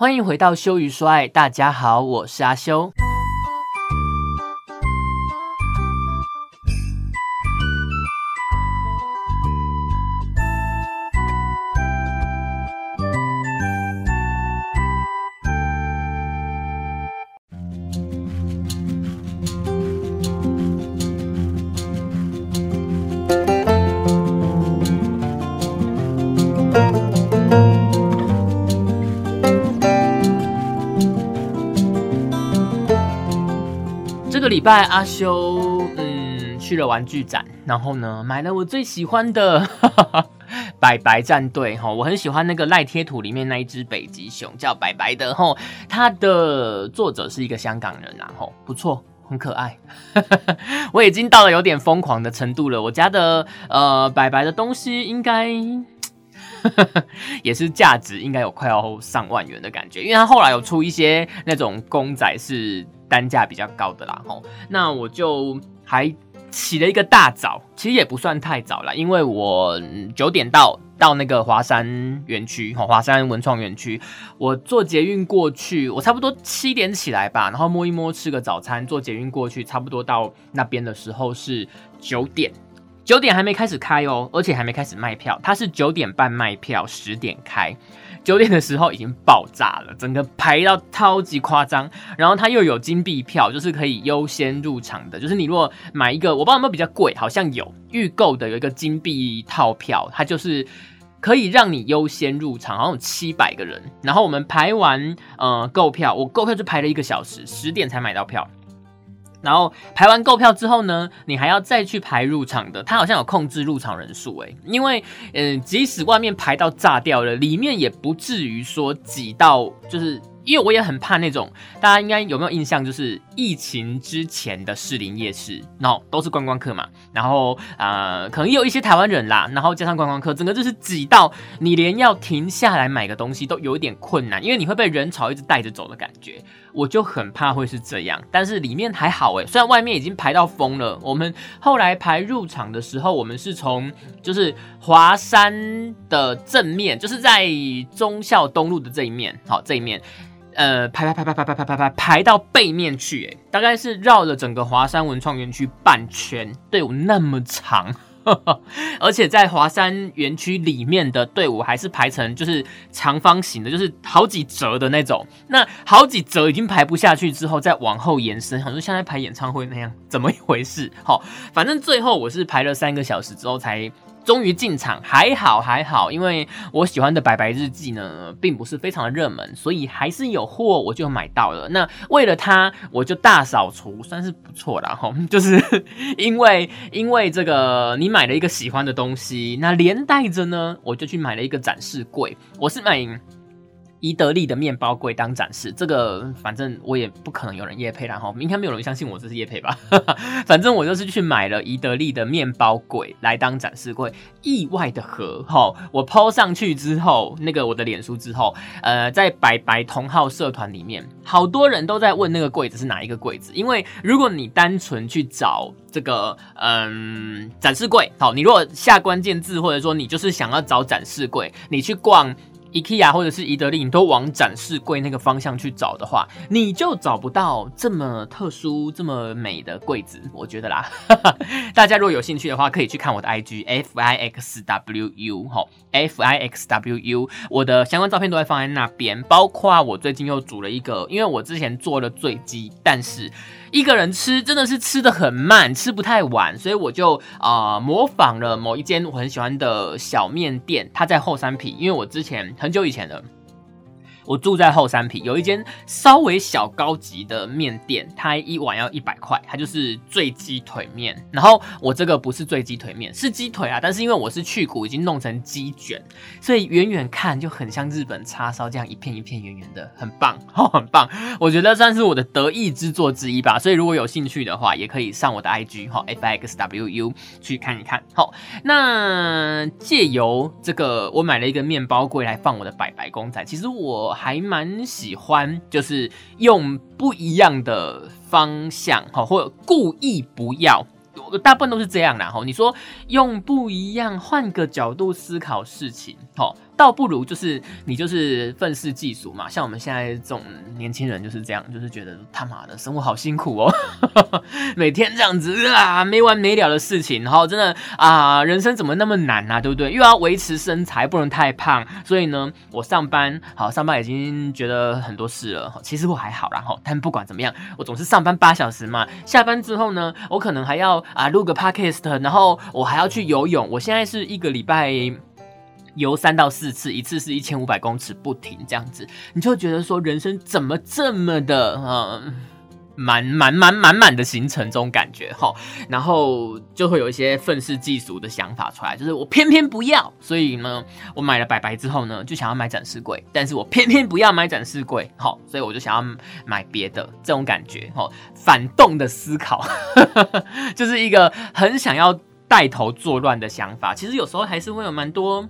欢迎回到羞于说爱，大家好，我是阿修。拜阿修嗯去了玩具展，然后呢买了我最喜欢的 白白战队哈，我很喜欢那个赖贴图里面那一只北极熊叫白白的哈，它的作者是一个香港人然后不错。很可爱，我已经到了有点疯狂的程度了。我家的呃白白的东西应该 也是价值应该有快要上万元的感觉，因为它后来有出一些那种公仔是。单价比较高的啦，吼，那我就还起了一个大早，其实也不算太早了，因为我九点到到那个华山园区，吼，华山文创园区，我坐捷运过去，我差不多七点起来吧，然后摸一摸吃个早餐，坐捷运过去，差不多到那边的时候是九点，九点还没开始开哦，而且还没开始卖票，它是九点半卖票，十点开。九点的时候已经爆炸了，整个排到超级夸张。然后它又有金币票，就是可以优先入场的。就是你如果买一个，我不知道有没有比较贵，好像有预购的有一个金币套票，它就是可以让你优先入场，好像有七百个人。然后我们排完呃购票，我购票就排了一个小时，十点才买到票。然后排完购票之后呢，你还要再去排入场的，它好像有控制入场人数诶，因为嗯，即使外面排到炸掉了，里面也不至于说挤到就是。因为我也很怕那种，大家应该有没有印象，就是疫情之前的士林夜市，然后都是观光客嘛，然后呃，可能也有一些台湾人啦，然后加上观光客，整个就是挤到你连要停下来买个东西都有一点困难，因为你会被人潮一直带着走的感觉，我就很怕会是这样。但是里面还好诶，虽然外面已经排到疯了，我们后来排入场的时候，我们是从就是华山的正面，就是在忠孝东路的这一面，好这一面。呃，排排排排排排排排排排到背面去，哎，大概是绕了整个华山文创园区半圈，队伍那么长，而且在华山园区里面的队伍还是排成就是长方形的，就是好几折的那种。那好几折已经排不下去之后，再往后延伸，好像像在排演唱会那样，怎么一回事？好，反正最后我是排了三个小时之后才。终于进场，还好还好，因为我喜欢的《白白日记》呢，并不是非常的热门，所以还是有货，我就买到了。那为了它，我就大扫除，算是不错啦。哈。就是因为因为这个，你买了一个喜欢的东西，那连带着呢，我就去买了一个展示柜，我是买。伊德利的面包柜当展示，这个反正我也不可能有人夜配然后应该没有人相信我这是夜配吧？反正我就是去买了伊德利的面包柜来当展示柜，意外的合哈！我抛上去之后，那个我的脸书之后，呃，在白白同号社团里面，好多人都在问那个柜子是哪一个柜子，因为如果你单纯去找这个嗯展示柜，好，你如果下关键字或者说你就是想要找展示柜，你去逛。IKEA 或者是宜得利，你都往展示柜那个方向去找的话，你就找不到这么特殊、这么美的柜子。我觉得啦，大家如果有兴趣的话，可以去看我的 IG F I X W U 哈，F I X W U，我的相关照片都会放在那边，包括我最近又组了一个，因为我之前做了坠机，但是。一个人吃真的是吃的很慢，吃不太完，所以我就啊模仿了某一间我很喜欢的小面店，它在后山坪，因为我之前很久以前了。我住在后山坪，有一间稍微小高级的面店，它一碗要一百块，它就是醉鸡腿面。然后我这个不是醉鸡腿面，是鸡腿啊，但是因为我是去骨，已经弄成鸡卷，所以远远看就很像日本叉烧这样一片一片圆圆的，很棒，哦很棒。我觉得算是我的得意之作之一吧。所以如果有兴趣的话，也可以上我的 IG 哈，F X W U 去看一看。好，那借由这个，我买了一个面包柜来放我的白白公仔。其实我。还蛮喜欢，就是用不一样的方向，哈，或者故意不要，大部分都是这样啦，哈。你说用不一样，换个角度思考事情，哈，倒不如就是你就是愤世嫉俗嘛。像我们现在这种年轻人就是这样，就是觉得他妈的生活好辛苦哦，每天这样子啊，没完没了的事情，然后真的啊，人生怎么那么难啊，对不对？又要维持身材，不能太胖，所以呢，我上班好上班已经觉得很多事了。其实我还好，然后但不管怎么样，我总是上班八小时嘛，下班之后呢，我可能还要啊录个 podcast，然后我还要去游泳。我现在是一个礼拜。游三到四次，一次是一千五百公尺不停，这样子你就觉得说人生怎么这么的嗯满满满满满的行程这种感觉哈，然后就会有一些愤世嫉俗的想法出来，就是我偏偏不要，所以呢，我买了白白之后呢，就想要买展示柜，但是我偏偏不要买展示柜，好，所以我就想要买别的这种感觉哈，反动的思考，就是一个很想要带头作乱的想法，其实有时候还是会有蛮多。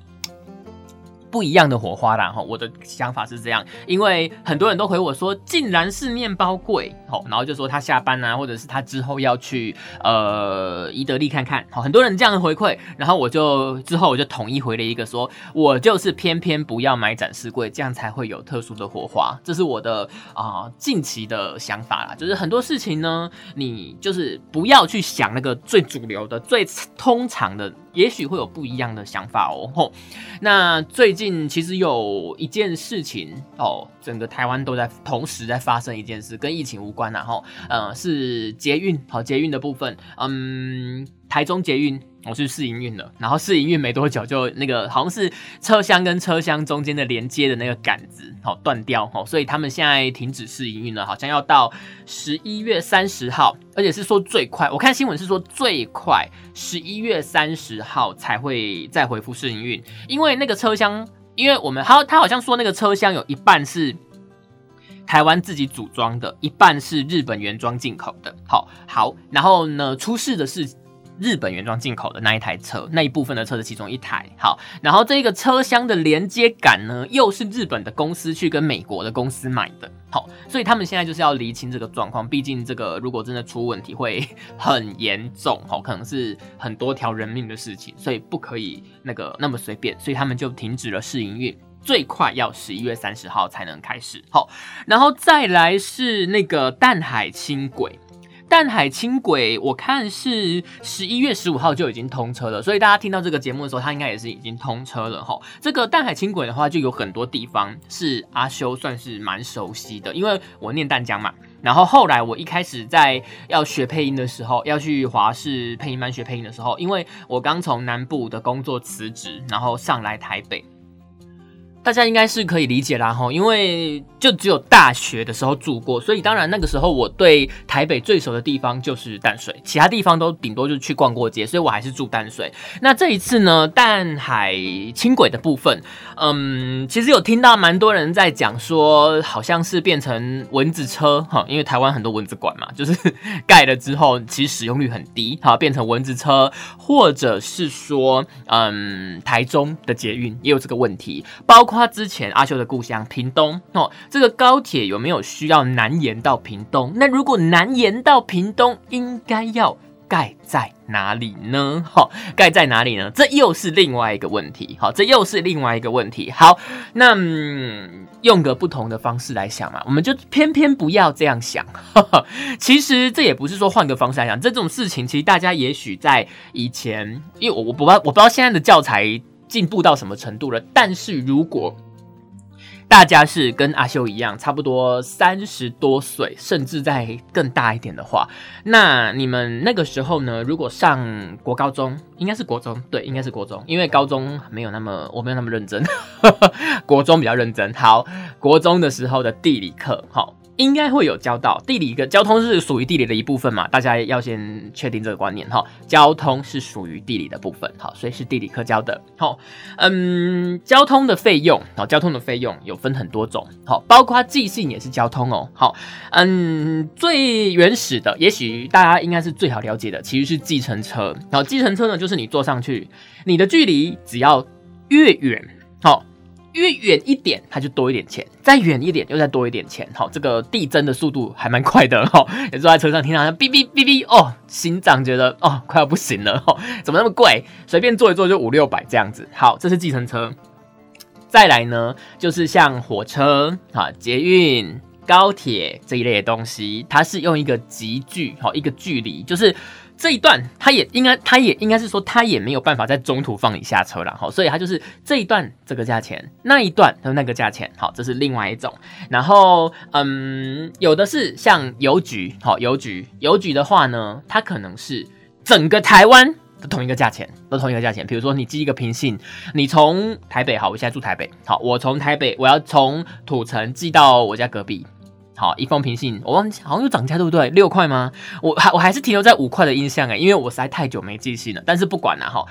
不一样的火花啦哈，我的想法是这样，因为很多人都回我说，竟然是面包柜，好，然后就说他下班啊，或者是他之后要去呃伊德利看看，好，很多人这样的回馈，然后我就之后我就统一回了一个说，我就是偏偏不要买展示柜，这样才会有特殊的火花，这是我的啊近期的想法啦，就是很多事情呢，你就是不要去想那个最主流的、最通常的。也许会有不一样的想法哦。吼，那最近其实有一件事情哦，整个台湾都在同时在发生一件事，跟疫情无关然后呃，是捷运，好，捷运的部分，嗯，台中捷运。我去试营运了，然后试营运没多久，就那个好像是车厢跟车厢中间的连接的那个杆子，好断掉，好，所以他们现在停止试营运了，好像要到十一月三十号，而且是说最快，我看新闻是说最快十一月三十号才会再恢复试营运，因为那个车厢，因为我们他他好像说那个车厢有一半是台湾自己组装的，一半是日本原装进口的，好好，然后呢出事的是。日本原装进口的那一台车，那一部分的车的其中一台，好，然后这个车厢的连接杆呢，又是日本的公司去跟美国的公司买的，好，所以他们现在就是要厘清这个状况，毕竟这个如果真的出问题会很严重，好，可能是很多条人命的事情，所以不可以那个那么随便，所以他们就停止了试营运，最快要十一月三十号才能开始，好，然后再来是那个淡海轻轨。淡海轻轨，我看是十一月十五号就已经通车了，所以大家听到这个节目的时候，它应该也是已经通车了哈。这个淡海轻轨的话，就有很多地方是阿修算是蛮熟悉的，因为我念淡江嘛。然后后来我一开始在要学配音的时候，要去华视配音班学配音的时候，因为我刚从南部的工作辞职，然后上来台北。大家应该是可以理解啦哈，因为就只有大学的时候住过，所以当然那个时候我对台北最熟的地方就是淡水，其他地方都顶多就是去逛过街，所以我还是住淡水。那这一次呢，淡海轻轨的部分，嗯，其实有听到蛮多人在讲说，好像是变成蚊子车哈，因为台湾很多蚊子馆嘛，就是盖了之后其实使用率很低，好变成蚊子车，或者是说，嗯，台中的捷运也有这个问题，包括。之前阿修的故乡屏东哦，这个高铁有没有需要南延到屏东？那如果南延到屏东，应该要盖在哪里呢？好，盖在哪里呢？这又是另外一个问题。好，这又是另外一个问题。好，那用个不同的方式来想嘛，我们就偏偏不要这样想。其实这也不是说换个方式来想，这种事情其实大家也许在以前，因为我我不知道我不知道现在的教材。进步到什么程度了？但是如果大家是跟阿修一样，差不多三十多岁，甚至在更大一点的话，那你们那个时候呢？如果上国高中，应该是国中，对，应该是国中，因为高中没有那么我没有那么认真，国中比较认真。好，国中的时候的地理课，好。应该会有交到地理，一个交通是属于地理的一部分嘛？大家要先确定这个观念哈。交通是属于地理的部分，好，所以是地理课教的。好，嗯，交通的费用，好，交通的费用有分很多种，好，包括寄信也是交通哦。好，嗯，最原始的，也许大家应该是最好了解的，其实是计程车。好，计程车呢，就是你坐上去，你的距离只要越远，越远一点，它就多一点钱；再远一点，又再多一点钱。好，这个递增的速度还蛮快的哈。也坐在车上听到哔哔哔哔，哦，心脏觉得哦快要不行了。哦，怎么那么贵？随便坐一坐就五六百这样子。好，这是计程车。再来呢，就是像火车、哈捷运、高铁这一类的东西，它是用一个集距，好一个距离，就是这一段，它也应该，它也应该是说，它也没有办法在中途放你下车了，好，所以它就是这一段这个价钱，那一段它那个价钱，好，这是另外一种。然后，嗯，有的是像邮局，好，邮局，邮局的话呢，它可能是整个台湾。的同一个价钱，都同一个价钱。比如说，你寄一个平信，你从台北，好，我现在住台北，好，我从台北，我要从土城寄到我家隔壁，好，一封平信，我忘记好像又涨价，对不对？六块吗？我还我还是停留在五块的印象哎，因为我实在太久没寄信了。但是不管了哈，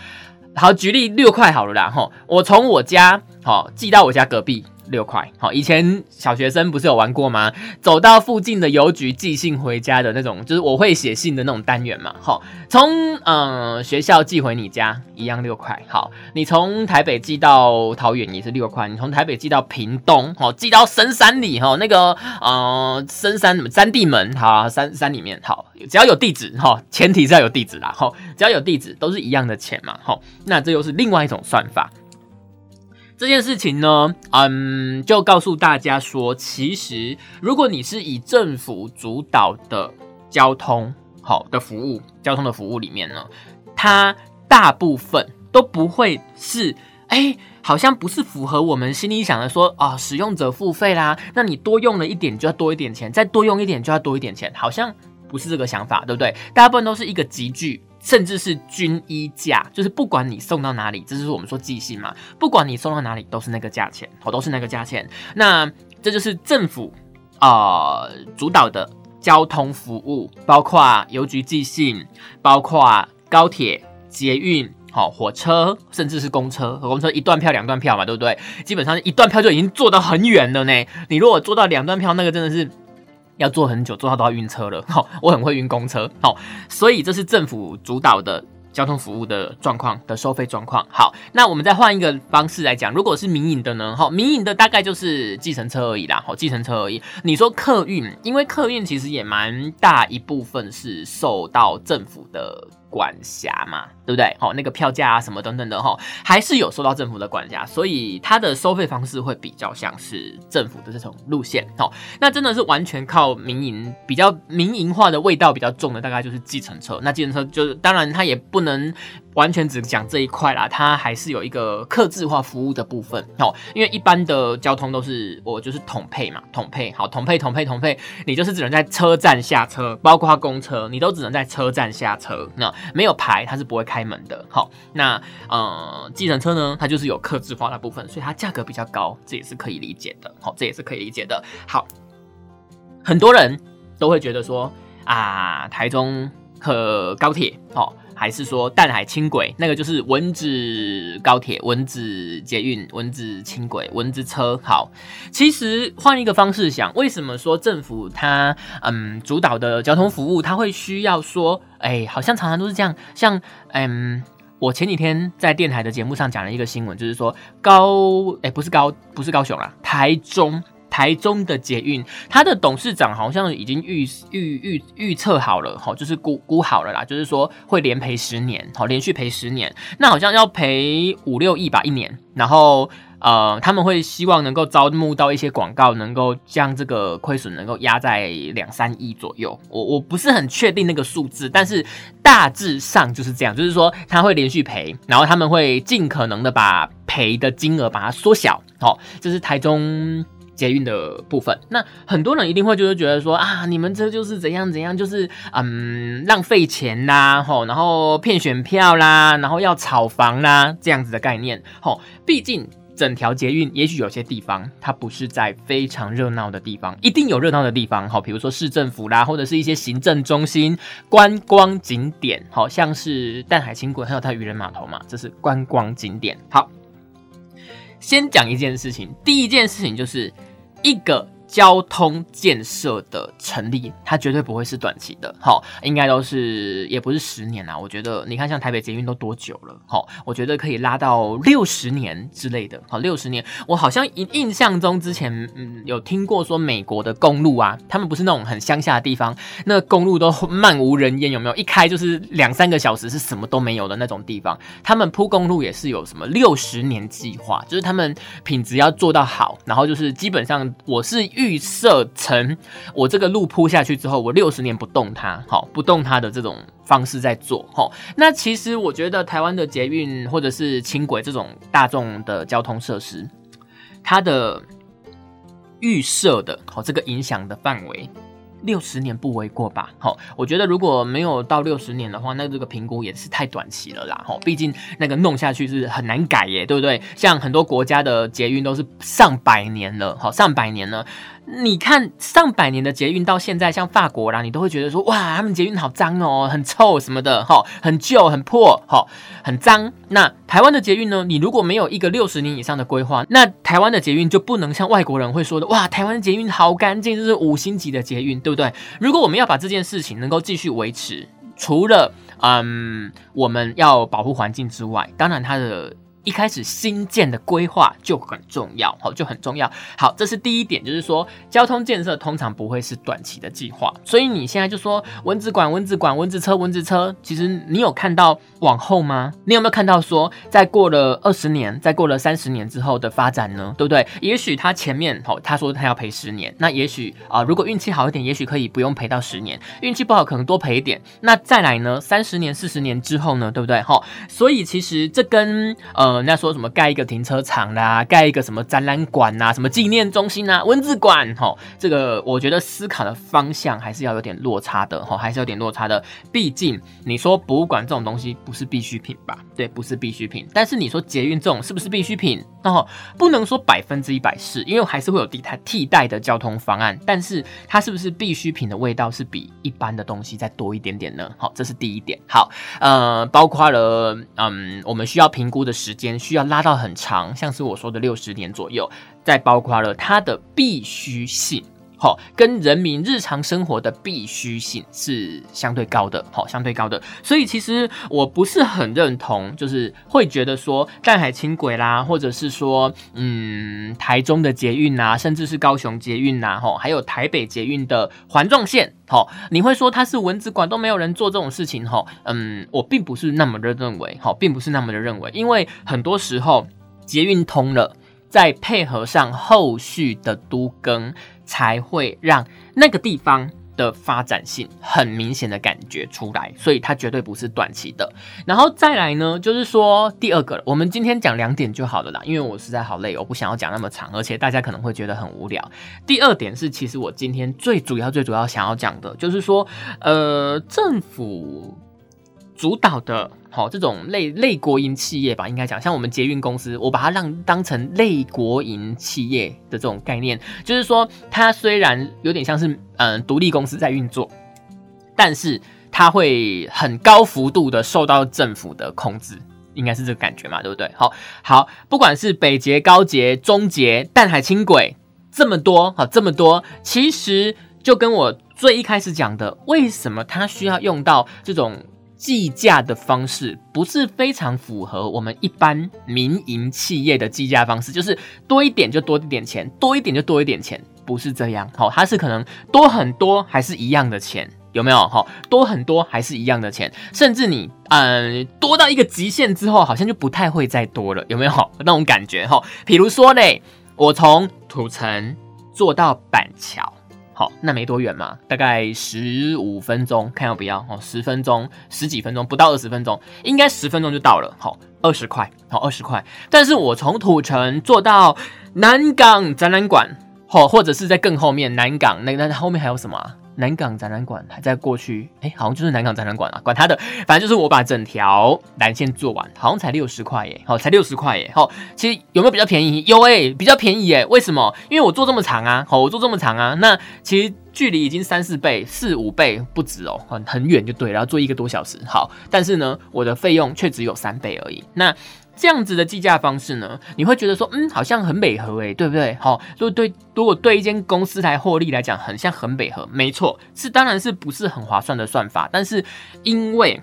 好，举例六块好了啦哈，我从我家好寄到我家隔壁。六块，好，以前小学生不是有玩过吗？走到附近的邮局寄信回家的那种，就是我会写信的那种单元嘛，好，从嗯学校寄回你家一样六块，好，你从台北寄到桃园也是六块，你从台北寄到屏东，好，寄到深山里，哈，那个呃深山什么山地门，好，山山里面，好，只要有地址，哈，前提是要有地址啦，好，只要有地址都是一样的钱嘛，好，那这又是另外一种算法。这件事情呢，嗯，就告诉大家说，其实如果你是以政府主导的交通好的服务，交通的服务里面呢，它大部分都不会是，哎，好像不是符合我们心里想的说，啊，使用者付费啦，那你多用了一点就要多一点钱，再多用一点就要多一点钱，好像不是这个想法，对不对？大部分都是一个集聚。甚至是均一价，就是不管你送到哪里，这就是我们说寄信嘛。不管你送到哪里，都是那个价钱，哦，都是那个价钱。那这就是政府啊主导的交通服务，包括邮局寄信，包括高铁、捷运、好火车，甚至是公车。公车一段票、两段票嘛，对不对？基本上一段票就已经坐到很远了呢。你如果坐到两段票，那个真的是。要坐很久，坐到都要晕车了。好，我很会晕公车。好，所以这是政府主导的交通服务的状况的收费状况。好，那我们再换一个方式来讲，如果是民营的呢？好，民营的大概就是计程车而已啦。好，计程车而已。你说客运，因为客运其实也蛮大一部分是受到政府的。管辖嘛，对不对？哦，那个票价啊，什么等等的哈，还是有受到政府的管辖，所以它的收费方式会比较像是政府的这种路线。哦，那真的是完全靠民营，比较民营化的味道比较重的，大概就是计程车。那计程车就是，当然它也不能。完全只讲这一块啦，它还是有一个客制化服务的部分哦。因为一般的交通都是我就是统配嘛，统配好，统配统配统配，你就是只能在车站下车，包括公车，你都只能在车站下车，那没有牌它是不会开门的。好，那呃，计程车呢，它就是有客制化的部分，所以它价格比较高，这也是可以理解的。好，这也是可以理解的。好，很多人都会觉得说啊，台中和高铁哦。还是说淡海轻轨，那个就是文子高铁、文子捷运、文子轻轨、文子车。好，其实换一个方式想，为什么说政府它嗯主导的交通服务，它会需要说，哎，好像常常都是这样。像嗯，我前几天在电台的节目上讲了一个新闻，就是说高哎不是高不是高雄啦，台中。台中的捷运，它的董事长好像已经预预预预测好了，哈，就是估估好了啦，就是说会连赔十年，好，连续赔十年，那好像要赔五六亿吧一年，然后呃，他们会希望能够招募到一些广告，能够将这个亏损能够压在两三亿左右。我我不是很确定那个数字，但是大致上就是这样，就是说他会连续赔，然后他们会尽可能的把赔的金额把它缩小，好，这是台中。捷运的部分，那很多人一定会就是觉得说啊，你们这就是怎样怎样，就是嗯浪费钱啦，吼，然后骗选票啦，然后要炒房啦，这样子的概念，吼，毕竟整条捷运，也许有些地方它不是在非常热闹的地方，一定有热闹的地方，好，比如说市政府啦，或者是一些行政中心、观光景点，好像是淡海轻轨，还有它渔人码头嘛，这是观光景点。好，先讲一件事情，第一件事情就是。一个交通建设的成立，它绝对不会是短期的，好，应该都是也不是十年啊。我觉得你看，像台北捷运都多久了？好，我觉得可以拉到六十年之类的。好，六十年，我好像印印象中之前嗯有听过说美国的公路啊，他们不是那种很乡下的地方，那公路都漫无人烟，有没有？一开就是两三个小时是什么都没有的那种地方，他们铺公路也是有什么六十年计划，就是他们品质要做到好，然后就是基本上我是。预设成我这个路铺下去之后，我六十年不动它，好不动它的这种方式在做，哈。那其实我觉得台湾的捷运或者是轻轨这种大众的交通设施，它的预设的，好这个影响的范围。六十年不为过吧？好，我觉得如果没有到六十年的话，那这个评估也是太短期了啦。哈，毕竟那个弄下去是很难改耶，对不对？像很多国家的捷运都是上百年了，好，上百年了。你看上百年的捷运到现在，像法国啦，你都会觉得说，哇，他们捷运好脏哦，很臭什么的，哈，很旧、很破，哈，很脏。那台湾的捷运呢？你如果没有一个六十年以上的规划，那台湾的捷运就不能像外国人会说的，哇，台湾的捷运好干净，这是五星级的捷运，对不对？如果我们要把这件事情能够继续维持，除了嗯，我们要保护环境之外，当然它的。一开始新建的规划就很重要，好就很重要。好，这是第一点，就是说交通建设通常不会是短期的计划。所以你现在就说蚊子馆、蚊子馆、蚊子车、蚊子车，其实你有看到往后吗？你有没有看到说，在过了二十年、再过了三十年之后的发展呢？对不对？也许他前面好，他说他要赔十年，那也许啊，如果运气好一点，也许可以不用赔到十年；运气不好，可能多赔一点。那再来呢？三十年、四十年之后呢？对不对？好，所以其实这跟呃。人家说什么盖一个停车场啦，盖一个什么展览馆呐，什么纪念中心啊，文字馆，吼，这个我觉得思考的方向还是要有点落差的，吼，还是有点落差的。毕竟你说博物馆这种东西不是必需品吧？对，不是必需品。但是你说捷运这种是不是必需品？哦，不能说百分之一百是，因为还是会有替代替代的交通方案。但是它是不是必需品的味道是比一般的东西再多一点点呢？好，这是第一点。好，呃，包括了，嗯，我们需要评估的时间。需要拉到很长，像是我说的六十年左右，再包括了它的必须性，好，跟人民日常生活的必需性是相对高的，好，相对高的。所以其实我不是很认同，就是会觉得说淡海轻轨啦，或者是说嗯台中的捷运呐，甚至是高雄捷运呐，吼，还有台北捷运的环状线。好，你会说它是蚊子馆都没有人做这种事情，哈，嗯，我并不是那么的认为，好，并不是那么的认为，因为很多时候捷运通了，再配合上后续的都更，才会让那个地方。的发展性很明显的感觉出来，所以它绝对不是短期的。然后再来呢，就是说第二个，我们今天讲两点就好了啦，因为我实在好累，我不想要讲那么长，而且大家可能会觉得很无聊。第二点是，其实我今天最主要、最主要想要讲的，就是说，呃，政府。主导的，好这种类类国营企业吧，应该讲像我们捷运公司，我把它让当成类国营企业的这种概念，就是说它虽然有点像是嗯独立公司在运作，但是它会很高幅度的受到政府的控制，应该是这个感觉嘛，对不对？好，好，不管是北捷、高捷、中捷、淡海轻轨这么多，好这么多，其实就跟我最一开始讲的，为什么它需要用到这种。计价的方式不是非常符合我们一般民营企业的计价方式，就是多一点就多一点钱，多一点就多一点钱，不是这样。好，它是可能多很多还是一样的钱，有没有？好，多很多还是一样的钱，甚至你嗯多到一个极限之后，好像就不太会再多了，有没有？那种感觉哈。比如说嘞，我从土城坐到板桥。好，那没多远嘛，大概十五分钟，看要不要哦，十分钟，十几分钟，不到二十分钟，应该十分钟就到了。好，二十块，好，二十块。但是我从土城坐到南港展览馆，好，或者是在更后面南港那那后面还有什么？南港展览馆还在过去，哎，好像就是南港展览馆啊，管他的，反正就是我把整条蓝线做完，好像才六十块耶，好，才六十块耶，好，其实有没有比较便宜？有哎，比较便宜耶，为什么？因为我做这么长啊，好，我做这么长啊，那其实距离已经三四倍、四五倍不止哦，很很远就对，然后做一个多小时，好，但是呢，我的费用却只有三倍而已，那。这样子的计价方式呢，你会觉得说，嗯，好像很美和诶，对不对？好，如果对如果对一间公司来获利来讲，很像很美和，没错，是当然是不是很划算的算法，但是因为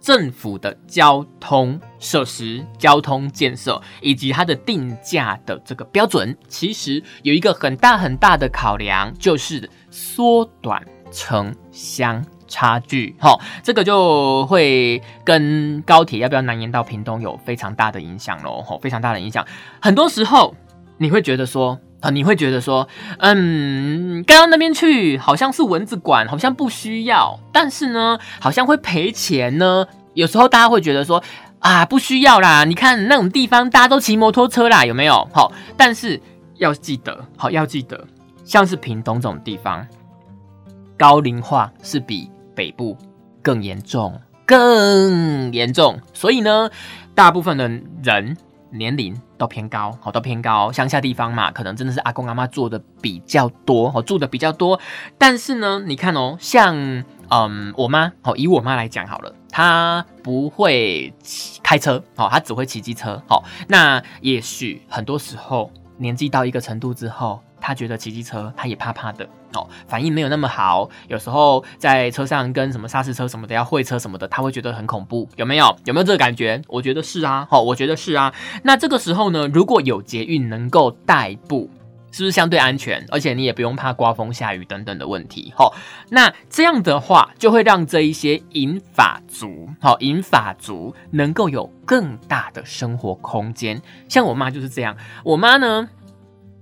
政府的交通设施、交通建设以及它的定价的这个标准，其实有一个很大很大的考量，就是缩短城乡。差距，哈，这个就会跟高铁要不要南延到屏东有非常大的影响喽，吼，非常大的影响。很多时候你会觉得说，啊，你会觉得说，嗯，刚刚那边去好像是蚊子馆，好像不需要，但是呢，好像会赔钱呢。有时候大家会觉得说，啊，不需要啦，你看那种地方大家都骑摩托车啦，有没有？好，但是要记得，好，要记得，像是屏东这种地方，高龄化是比。北部更严重，更严重，所以呢，大部分的人年龄都偏高，好，都偏高。乡下地方嘛，可能真的是阿公阿妈做的比较多，好，住的比较多。但是呢，你看哦，像嗯，我妈，好，以我妈来讲好了，她不会开车，好，她只会骑机车，好。那也许很多时候年纪到一个程度之后。他觉得骑机车，他也怕怕的哦，反应没有那么好。有时候在车上跟什么砂石车什么的要会车什么的，他会觉得很恐怖，有没有？有没有这个感觉？我觉得是啊，好，我觉得是啊。那这个时候呢，如果有捷运能够代步，是不是相对安全？而且你也不用怕刮风下雨等等的问题，好。那这样的话，就会让这一些银发族，好，银发族能够有更大的生活空间。像我妈就是这样，我妈呢，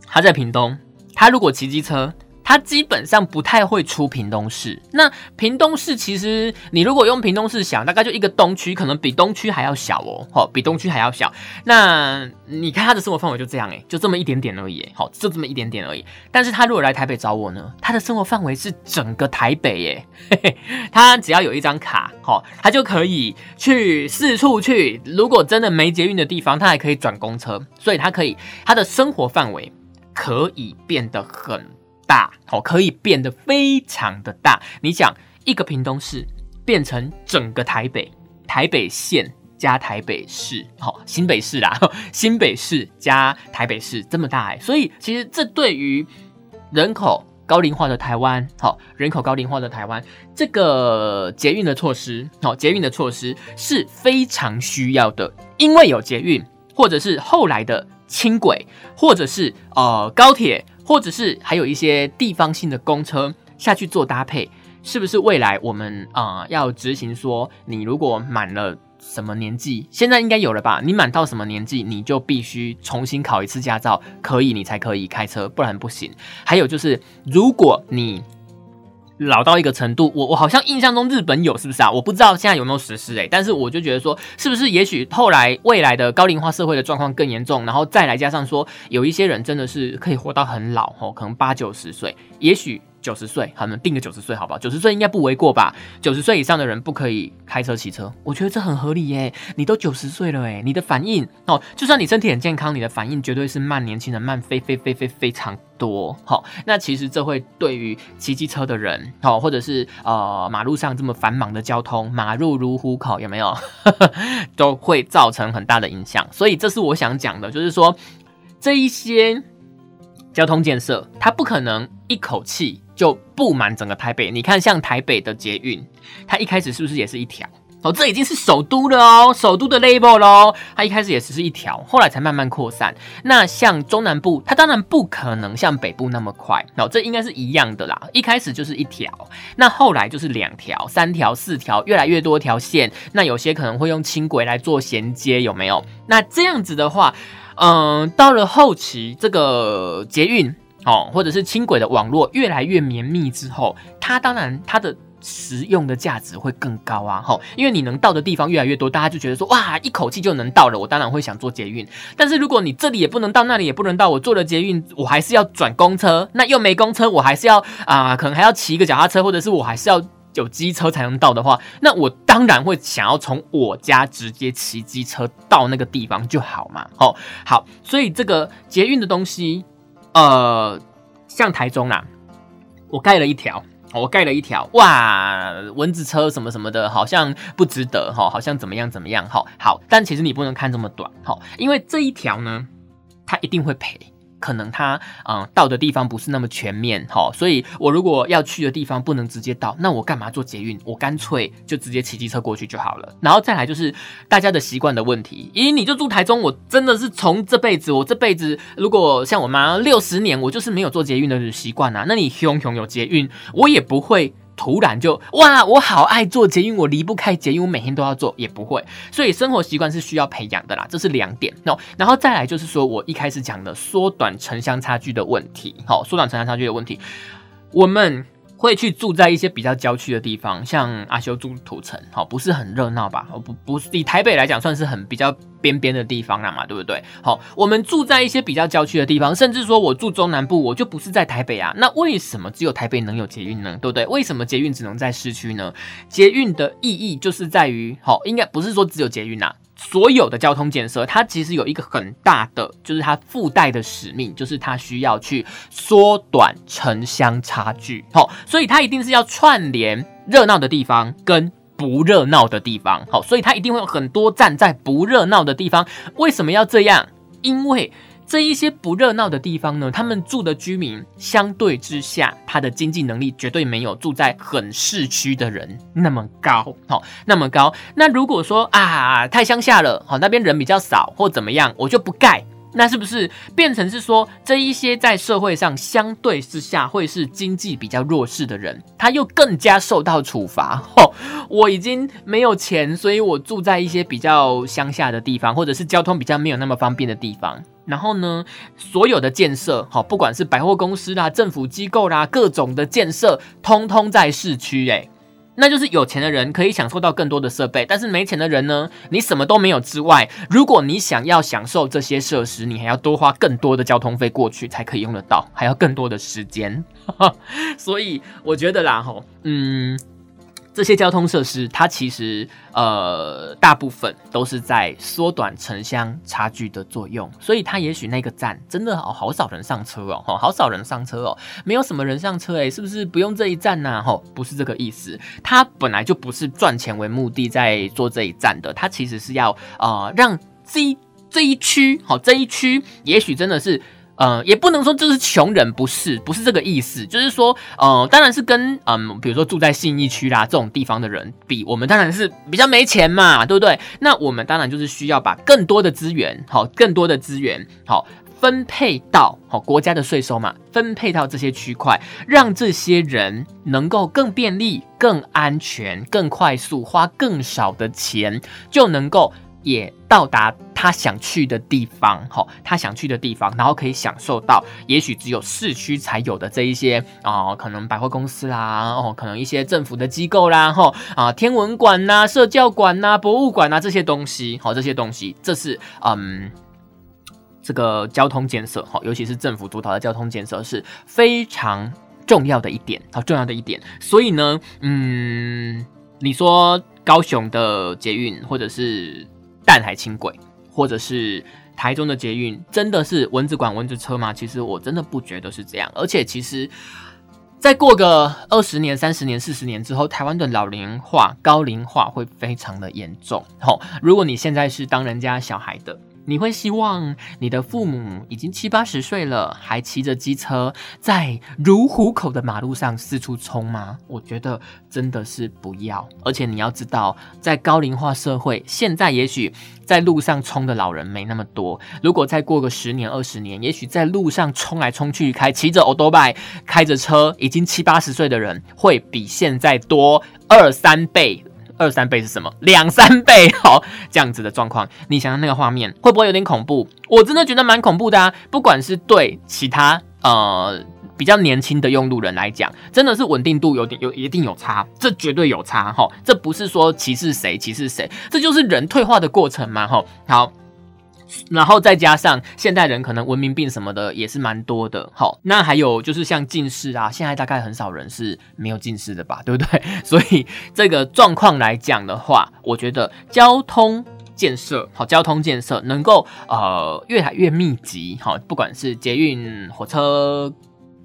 她在屏东。他如果骑机车，他基本上不太会出屏东市。那屏东市其实，你如果用屏东市想，大概就一个东区，可能比东区还要小哦，好，比东区还要小。那你看他的生活范围就这样，哎，就这么一点点而已，好，就这么一点点而已。但是他如果来台北找我呢，他的生活范围是整个台北，耶，他只要有一张卡，好，他就可以去四处去。如果真的没捷运的地方，他还可以转公车，所以他可以他的生活范围。可以变得很大，哦，可以变得非常的大。你想，一个屏东市变成整个台北，台北县加台北市，好，新北市啦，新北市加台北市这么大哎，所以其实这对于人口高龄化的台湾，好，人口高龄化的台湾，这个捷运的措施，好，捷运的措施是非常需要的，因为有捷运，或者是后来的。轻轨，或者是呃高铁，或者是还有一些地方性的公车下去做搭配，是不是未来我们啊要执行说，你如果满了什么年纪，现在应该有了吧？你满到什么年纪，你就必须重新考一次驾照，可以你才可以开车，不然不行。还有就是，如果你老到一个程度，我我好像印象中日本有是不是啊？我不知道现在有没有实施诶，但是我就觉得说，是不是也许后来未来的高龄化社会的状况更严重，然后再来加上说，有一些人真的是可以活到很老哦，可能八九十岁，也许。九十岁，好，我们定个九十岁，好不好？九十岁应该不为过吧？九十岁以上的人不可以开车、骑车，我觉得这很合理耶。你都九十岁了，哎，你的反应哦，就算你身体很健康，你的反应绝对是慢年轻人慢非非非非非常多。好，那其实这会对于骑机车的人，哦，或者是呃马路上这么繁忙的交通，马路如虎口，有没有？都会造成很大的影响。所以这是我想讲的，就是说这一些交通建设，它不可能一口气。就布满整个台北。你看，像台北的捷运，它一开始是不是也是一条？哦，这已经是首都了哦，首都的 label 喽。它一开始也只是一条，后来才慢慢扩散。那像中南部，它当然不可能像北部那么快。哦，这应该是一样的啦。一开始就是一条，那后来就是两条、三条、四条，越来越多条线。那有些可能会用轻轨来做衔接，有没有？那这样子的话，嗯，到了后期，这个捷运。哦，或者是轻轨的网络越来越绵密之后，它当然它的实用的价值会更高啊！哈，因为你能到的地方越来越多，大家就觉得说哇，一口气就能到了，我当然会想坐捷运。但是如果你这里也不能到，那里也不能到，我坐了捷运，我还是要转公车，那又没公车，我还是要啊，可能还要骑一个脚踏车，或者是我还是要有机车才能到的话，那我当然会想要从我家直接骑机车到那个地方就好嘛！哦，好，所以这个捷运的东西。呃，像台中啊，我盖了一条，我盖了一条，哇，蚊子车什么什么的，好像不值得哈，好像怎么样怎么样哈。好，但其实你不能看这么短哈，因为这一条呢，它一定会赔。可能他嗯到的地方不是那么全面哈，所以我如果要去的地方不能直接到，那我干嘛坐捷运？我干脆就直接骑机车过去就好了。然后再来就是大家的习惯的问题，咦，你就住台中，我真的是从这辈子，我这辈子如果像我妈六十年，我就是没有坐捷运的习惯啊。那你熊熊有捷运，我也不会。突然就哇，我好爱做因为，我离不开因为，我每天都要做，也不会。所以生活习惯是需要培养的啦，这是两点。那然后再来就是说我一开始讲的缩短城乡差距的问题，好，缩短城乡差距的问题，我们。会去住在一些比较郊区的地方，像阿修住土城，好不是很热闹吧？哦不不是以台北来讲，算是很比较边边的地方了嘛，对不对？好，我们住在一些比较郊区的地方，甚至说我住中南部，我就不是在台北啊。那为什么只有台北能有捷运呢？对不对？为什么捷运只能在市区呢？捷运的意义就是在于，好，应该不是说只有捷运呐。所有的交通建设，它其实有一个很大的，就是它附带的使命，就是它需要去缩短城乡差距。好，所以它一定是要串联热闹的地方跟不热闹的地方。好，所以它一定会有很多站在不热闹的地方。为什么要这样？因为这一些不热闹的地方呢，他们住的居民相对之下，他的经济能力绝对没有住在很市区的人那么高，好，那么高。那如果说啊，太乡下了，好，那边人比较少或怎么样，我就不盖。那是不是变成是说，这一些在社会上相对之下会是经济比较弱势的人，他又更加受到处罚？吼，我已经没有钱，所以我住在一些比较乡下的地方，或者是交通比较没有那么方便的地方。然后呢，所有的建设，好，不管是百货公司啦、政府机构啦，各种的建设，通通在市区，诶，那就是有钱的人可以享受到更多的设备，但是没钱的人呢，你什么都没有之外，如果你想要享受这些设施，你还要多花更多的交通费过去才可以用得到，还要更多的时间，所以我觉得啦，吼，嗯。这些交通设施，它其实呃大部分都是在缩短城乡差距的作用，所以它也许那个站真的好好少人上车哦，好少人上车哦，没有什么人上车诶，是不是不用这一站呢？哈，不是这个意思，它本来就不是赚钱为目的在做这一站的，它其实是要呃让这一这一区，好这一区，也许真的是。呃，也不能说就是穷人，不是，不是这个意思，就是说，呃，当然是跟嗯，比如说住在信义区啦这种地方的人比，我们当然是比较没钱嘛，对不对？那我们当然就是需要把更多的资源，好，更多的资源，好，分配到好国家的税收嘛，分配到这些区块，让这些人能够更便利、更安全、更快速，花更少的钱就能够。也到达他想去的地方，哈，他想去的地方，然后可以享受到也许只有市区才有的这一些啊，可能百货公司啦，哦，可能一些政府的机构啦，哈，啊，天文馆呐、社教馆呐、博物馆呐这些东西，好，这些东西，这是嗯，这个交通建设，哈，尤其是政府主导的交通建设是非常重要的一点，好，重要的一点。所以呢，嗯，你说高雄的捷运或者是淡海轻轨，或者是台中的捷运，真的是蚊子管蚊子车吗？其实我真的不觉得是这样。而且，其实再过个二十年、三十年、四十年之后，台湾的老龄化、高龄化会非常的严重。吼，如果你现在是当人家小孩的。你会希望你的父母已经七八十岁了，还骑着机车在如虎口的马路上四处冲吗？我觉得真的是不要。而且你要知道，在高龄化社会，现在也许在路上冲的老人没那么多。如果再过个十年、二十年，也许在路上冲来冲去、开骑着欧多拜、开着车，已经七八十岁的人，会比现在多二三倍。二三倍是什么？两三倍，好，这样子的状况，你想想那个画面会不会有点恐怖？我真的觉得蛮恐怖的啊！不管是对其他呃比较年轻的用路人来讲，真的是稳定度有点有一定有差，这绝对有差哈！这不是说歧视谁歧视谁，这就是人退化的过程嘛哈！好。然后再加上现代人可能文明病什么的也是蛮多的，好，那还有就是像近视啊，现在大概很少人是没有近视的吧，对不对？所以这个状况来讲的话，我觉得交通建设 好，交通建设能够呃越来越密集，好，不管是捷运、火车。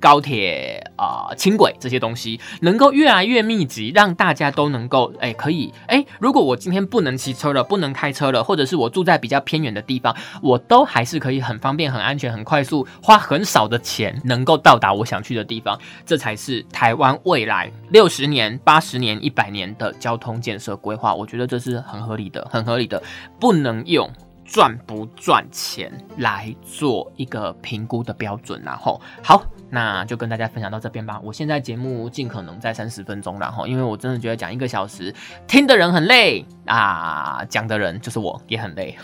高铁啊、轻轨这些东西能够越来越密集，让大家都能够哎可以哎，如果我今天不能骑车了，不能开车了，或者是我住在比较偏远的地方，我都还是可以很方便、很安全、很快速，花很少的钱能够到达我想去的地方，这才是台湾未来六十年、八十年、一百年的交通建设规划。我觉得这是很合理的，很合理的，不能用。赚不赚钱来做一个评估的标准，然后好，那就跟大家分享到这边吧。我现在节目尽可能在三十分钟，然后因为我真的觉得讲一个小时，听的人很累啊，讲的人就是我也很累。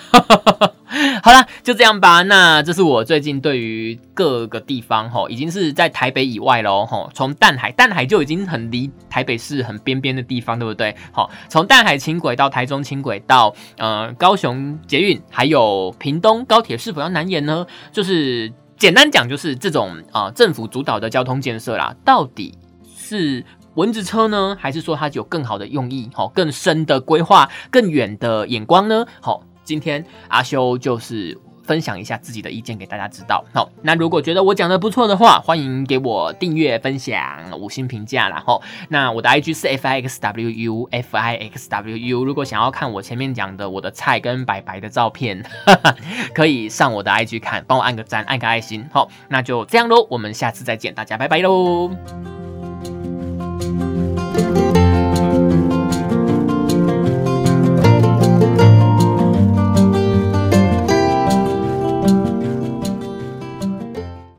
好了，就这样吧。那这是我最近对于各个地方吼，已经是在台北以外喽吼。从淡海，淡海就已经很离台北市很边边的地方，对不对？好，从淡海轻轨到台中轻轨到呃高雄捷运，还有屏东高铁是否要难延呢？就是简单讲，就是这种啊政府主导的交通建设啦，到底是文字车呢，还是说它有更好的用意？好，更深的规划，更远的眼光呢？好。今天阿修就是分享一下自己的意见给大家知道。好，那如果觉得我讲的不错的话，欢迎给我订阅、分享、五星评价。然后，那我的 IG 是 f i x w u f i x w u。如果想要看我前面讲的我的菜跟白白的照片，可以上我的 IG 看，帮我按个赞、按个爱心。好，那就这样喽，我们下次再见，大家拜拜喽。